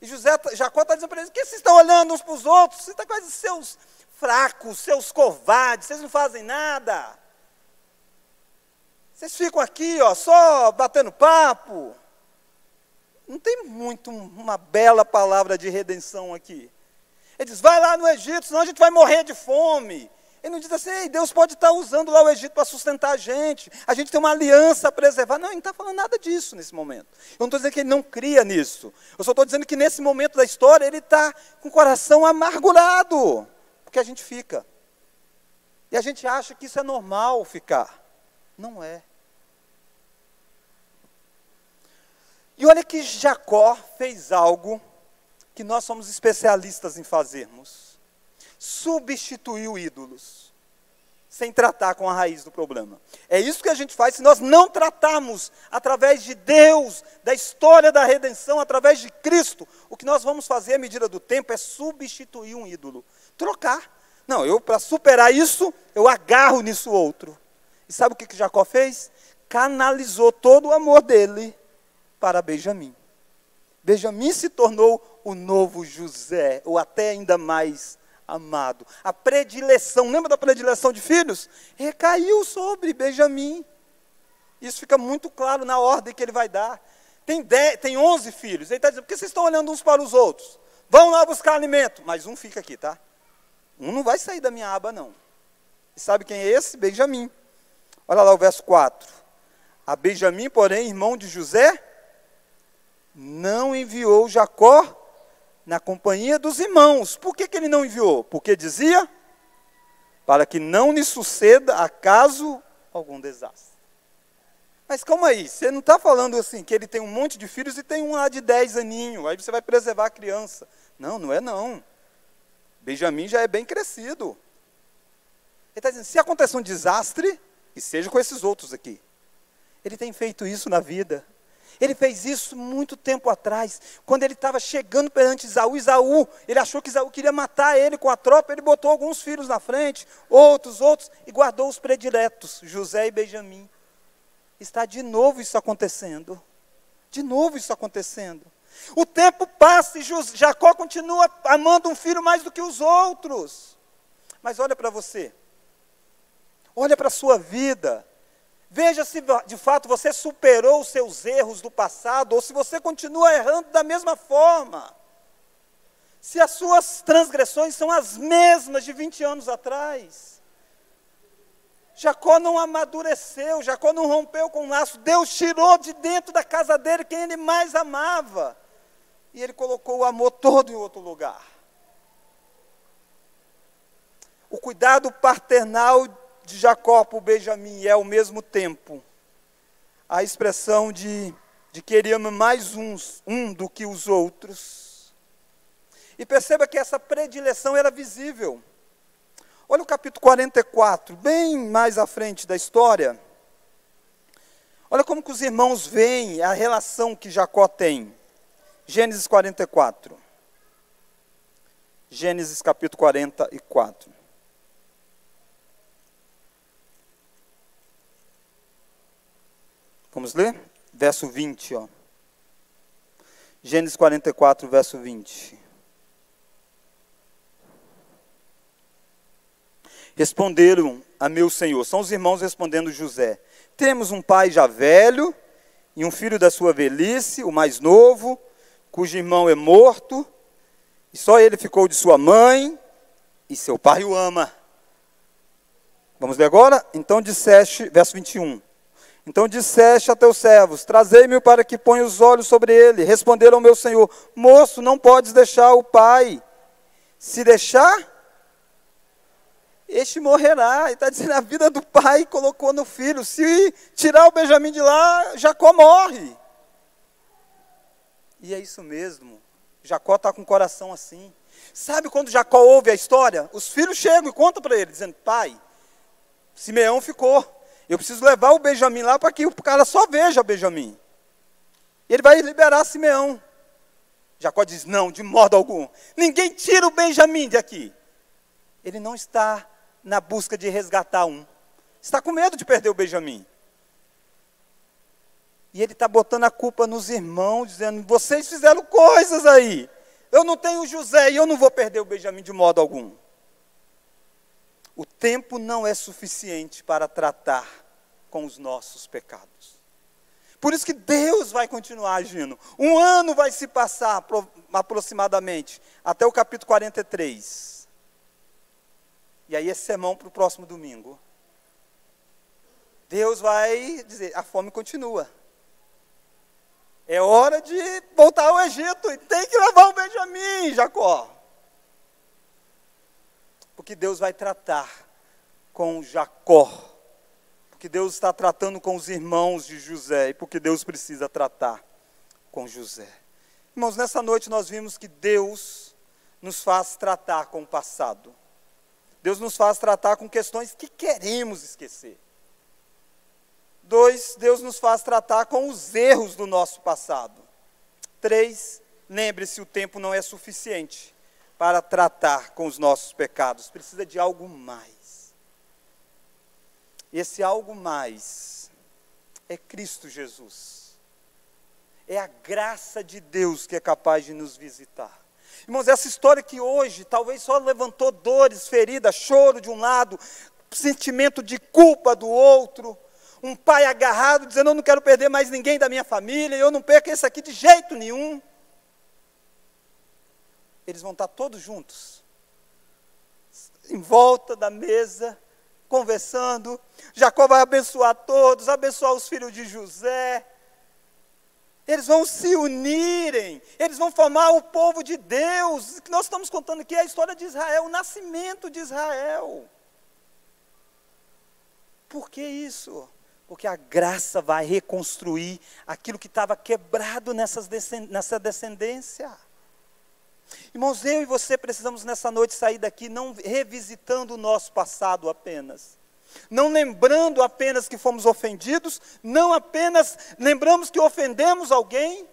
E José, tá, Jacó está dizendo para eles: o que vocês estão olhando uns para os outros? Vocês estão quase seus fracos, seus covardes, vocês não fazem nada. Vocês ficam aqui, ó, só batendo papo. Não tem muito uma bela palavra de redenção aqui. Ele diz: vai lá no Egito, senão a gente vai morrer de fome. Ele não diz assim, Deus pode estar usando lá o Egito para sustentar a gente, a gente tem uma aliança a preservar. Não, ele não está falando nada disso nesse momento. Eu não estou dizendo que ele não cria nisso. Eu só estou dizendo que nesse momento da história ele está com o coração amargurado, porque a gente fica. E a gente acha que isso é normal ficar. Não é. E olha que Jacó fez algo que nós somos especialistas em fazermos. Substituiu ídolos, sem tratar com a raiz do problema. É isso que a gente faz se nós não tratarmos através de Deus, da história da redenção, através de Cristo. O que nós vamos fazer à medida do tempo é substituir um ídolo, trocar. Não, eu para superar isso, eu agarro nisso outro. E sabe o que, que Jacó fez? Canalizou todo o amor dele para Benjamim. Benjamim se tornou o novo José, ou até ainda mais amado. A predileção, lembra da predileção de filhos? Recaiu sobre Benjamim. Isso fica muito claro na ordem que ele vai dar. Tem, dez, tem 11 filhos. Ele está dizendo, por que vocês estão olhando uns para os outros? Vão lá buscar alimento. Mas um fica aqui, tá? Um não vai sair da minha aba, não. E sabe quem é esse? Benjamim. Olha lá o verso 4. A Benjamim, porém, irmão de José, não enviou Jacó na companhia dos irmãos. Por que, que ele não enviou? Porque dizia: para que não lhe suceda acaso algum desastre. Mas calma aí, você não está falando assim que ele tem um monte de filhos e tem um lá de 10 aninhos, aí você vai preservar a criança. Não, não é não. Benjamim já é bem crescido. Ele está dizendo, se acontecer um desastre, e seja com esses outros aqui, ele tem feito isso na vida. Ele fez isso muito tempo atrás, quando ele estava chegando perante Isaú. Isaú, ele achou que Isaú queria matar ele com a tropa, ele botou alguns filhos na frente, outros, outros, e guardou os prediletos, José e Benjamim. Está de novo isso acontecendo. De novo isso acontecendo. O tempo passa e Jacó continua amando um filho mais do que os outros. Mas olha para você, olha para a sua vida. Veja se de fato você superou os seus erros do passado ou se você continua errando da mesma forma. Se as suas transgressões são as mesmas de 20 anos atrás. Jacó não amadureceu, Jacó não rompeu com o laço. Deus tirou de dentro da casa dele quem ele mais amava. E ele colocou o amor todo em outro lugar. O cuidado paternal de Jacó por Benjamim é ao mesmo tempo a expressão de, de que ele ama mais uns, um do que os outros. E perceba que essa predileção era visível. Olha o capítulo 44, bem mais à frente da história. Olha como que os irmãos veem a relação que Jacó tem. Gênesis 44. Gênesis capítulo 44. Vamos ler? Verso 20, ó. Gênesis 44, verso 20. Responderam a meu senhor, são os irmãos respondendo José: Temos um pai já velho e um filho da sua velhice, o mais novo, cujo irmão é morto, e só ele ficou de sua mãe, e seu pai o ama. Vamos ler agora? Então disseste, verso 21. Então disseste a teus servos: Trazei-me para que ponha os olhos sobre ele. Responderam meu senhor: Moço, não podes deixar o pai. Se deixar, este morrerá. E está dizendo: a vida do pai colocou no filho. Se tirar o Benjamim de lá, Jacó morre. E é isso mesmo. Jacó está com o coração assim. Sabe quando Jacó ouve a história? Os filhos chegam e contam para ele, dizendo: Pai, Simeão ficou. Eu preciso levar o Benjamim lá para que o cara só veja Benjamim. E ele vai liberar Simeão. Jacó diz: Não, de modo algum. Ninguém tira o Benjamim de aqui. Ele não está na busca de resgatar um. Está com medo de perder o Benjamim. E ele está botando a culpa nos irmãos, dizendo: Vocês fizeram coisas aí. Eu não tenho José e eu não vou perder o Benjamim de modo algum. O tempo não é suficiente para tratar com os nossos pecados. Por isso que Deus vai continuar agindo. Um ano vai se passar aproximadamente, até o capítulo 43. E aí esse sermão para o próximo domingo. Deus vai dizer: a fome continua. É hora de voltar ao Egito e tem que levar o Benjamim, Jacó. Porque Deus vai tratar com Jacó. Porque Deus está tratando com os irmãos de José e porque Deus precisa tratar com José. Irmãos, nessa noite nós vimos que Deus nos faz tratar com o passado. Deus nos faz tratar com questões que queremos esquecer. Dois, Deus nos faz tratar com os erros do nosso passado. Três, lembre-se, o tempo não é suficiente para tratar com os nossos pecados. Precisa de algo mais. Esse algo mais é Cristo Jesus. É a graça de Deus que é capaz de nos visitar. Irmãos, essa história que hoje talvez só levantou dores, feridas, choro de um lado, sentimento de culpa do outro, um pai agarrado, dizendo: Eu não quero perder mais ninguém da minha família, eu não perco esse aqui de jeito nenhum. Eles vão estar todos juntos, em volta da mesa, conversando. Jacó vai abençoar todos, abençoar os filhos de José. Eles vão se unirem, eles vão formar o povo de Deus. Que nós estamos contando aqui é a história de Israel, o nascimento de Israel. Por que isso? Porque a graça vai reconstruir aquilo que estava quebrado nessas nessa descendência. Irmãos, eu e você precisamos nessa noite sair daqui não revisitando o nosso passado apenas. Não lembrando apenas que fomos ofendidos, não apenas lembramos que ofendemos alguém,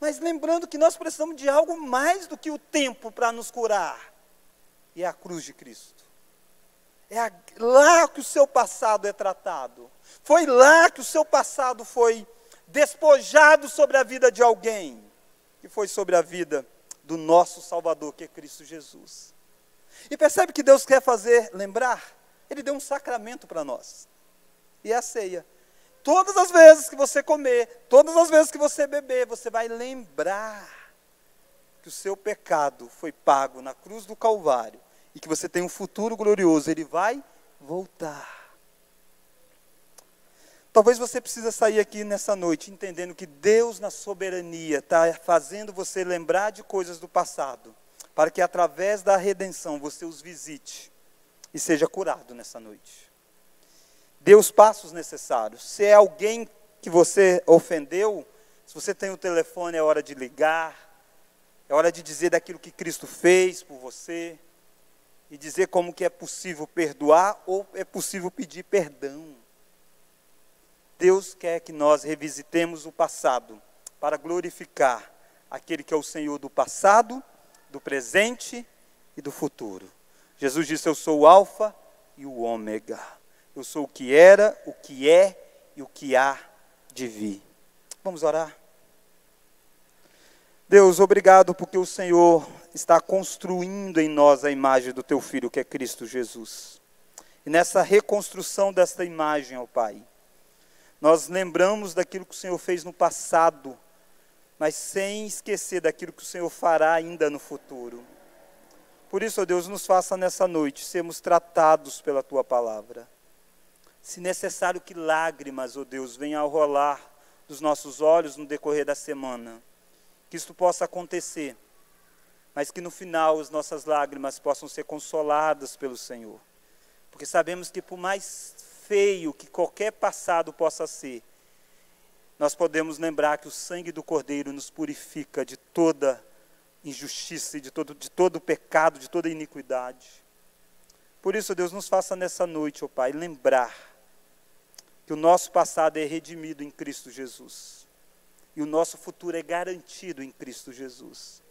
mas lembrando que nós precisamos de algo mais do que o tempo para nos curar. E é a cruz de Cristo. É lá que o seu passado é tratado. Foi lá que o seu passado foi despojado sobre a vida de alguém, que foi sobre a vida do nosso Salvador, que é Cristo Jesus. E percebe que Deus quer fazer lembrar? Ele deu um sacramento para nós. E é a ceia. Todas as vezes que você comer, todas as vezes que você beber, você vai lembrar que o seu pecado foi pago na cruz do Calvário e que você tem um futuro glorioso. Ele vai voltar. Talvez você precise sair aqui nessa noite entendendo que Deus, na soberania, está fazendo você lembrar de coisas do passado, para que através da redenção você os visite e seja curado nessa noite. Dê os passos necessários. Se é alguém que você ofendeu, se você tem o telefone, é hora de ligar, é hora de dizer daquilo que Cristo fez por você e dizer como que é possível perdoar ou é possível pedir perdão. Deus quer que nós revisitemos o passado para glorificar aquele que é o Senhor do passado, do presente e do futuro. Jesus disse: Eu sou o Alfa e o Ômega. Eu sou o que era, o que é e o que há de vir. Vamos orar? Deus, obrigado porque o Senhor está construindo em nós a imagem do teu filho, que é Cristo Jesus. E nessa reconstrução desta imagem, ó Pai, nós lembramos daquilo que o Senhor fez no passado, mas sem esquecer daquilo que o Senhor fará ainda no futuro. Por isso, ó Deus, nos faça nessa noite sermos tratados pela tua palavra. Se necessário que lágrimas, ó Deus, venham a rolar dos nossos olhos no decorrer da semana, que isto possa acontecer, mas que no final as nossas lágrimas possam ser consoladas pelo Senhor. Porque sabemos que por mais feio que qualquer passado possa ser, nós podemos lembrar que o sangue do Cordeiro nos purifica de toda injustiça de todo, de todo pecado, de toda iniquidade. Por isso, Deus, nos faça nessa noite, ó oh Pai, lembrar que o nosso passado é redimido em Cristo Jesus e o nosso futuro é garantido em Cristo Jesus.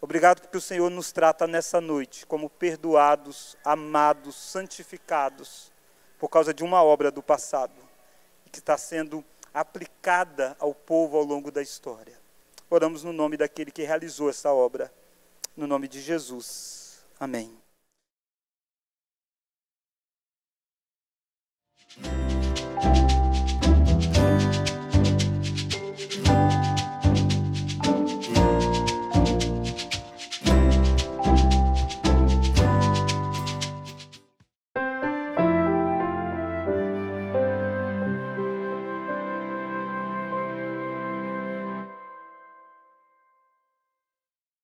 Obrigado porque o Senhor nos trata nessa noite como perdoados, amados, santificados por causa de uma obra do passado que está sendo aplicada ao povo ao longo da história. Oramos no nome daquele que realizou essa obra, no nome de Jesus. Amém.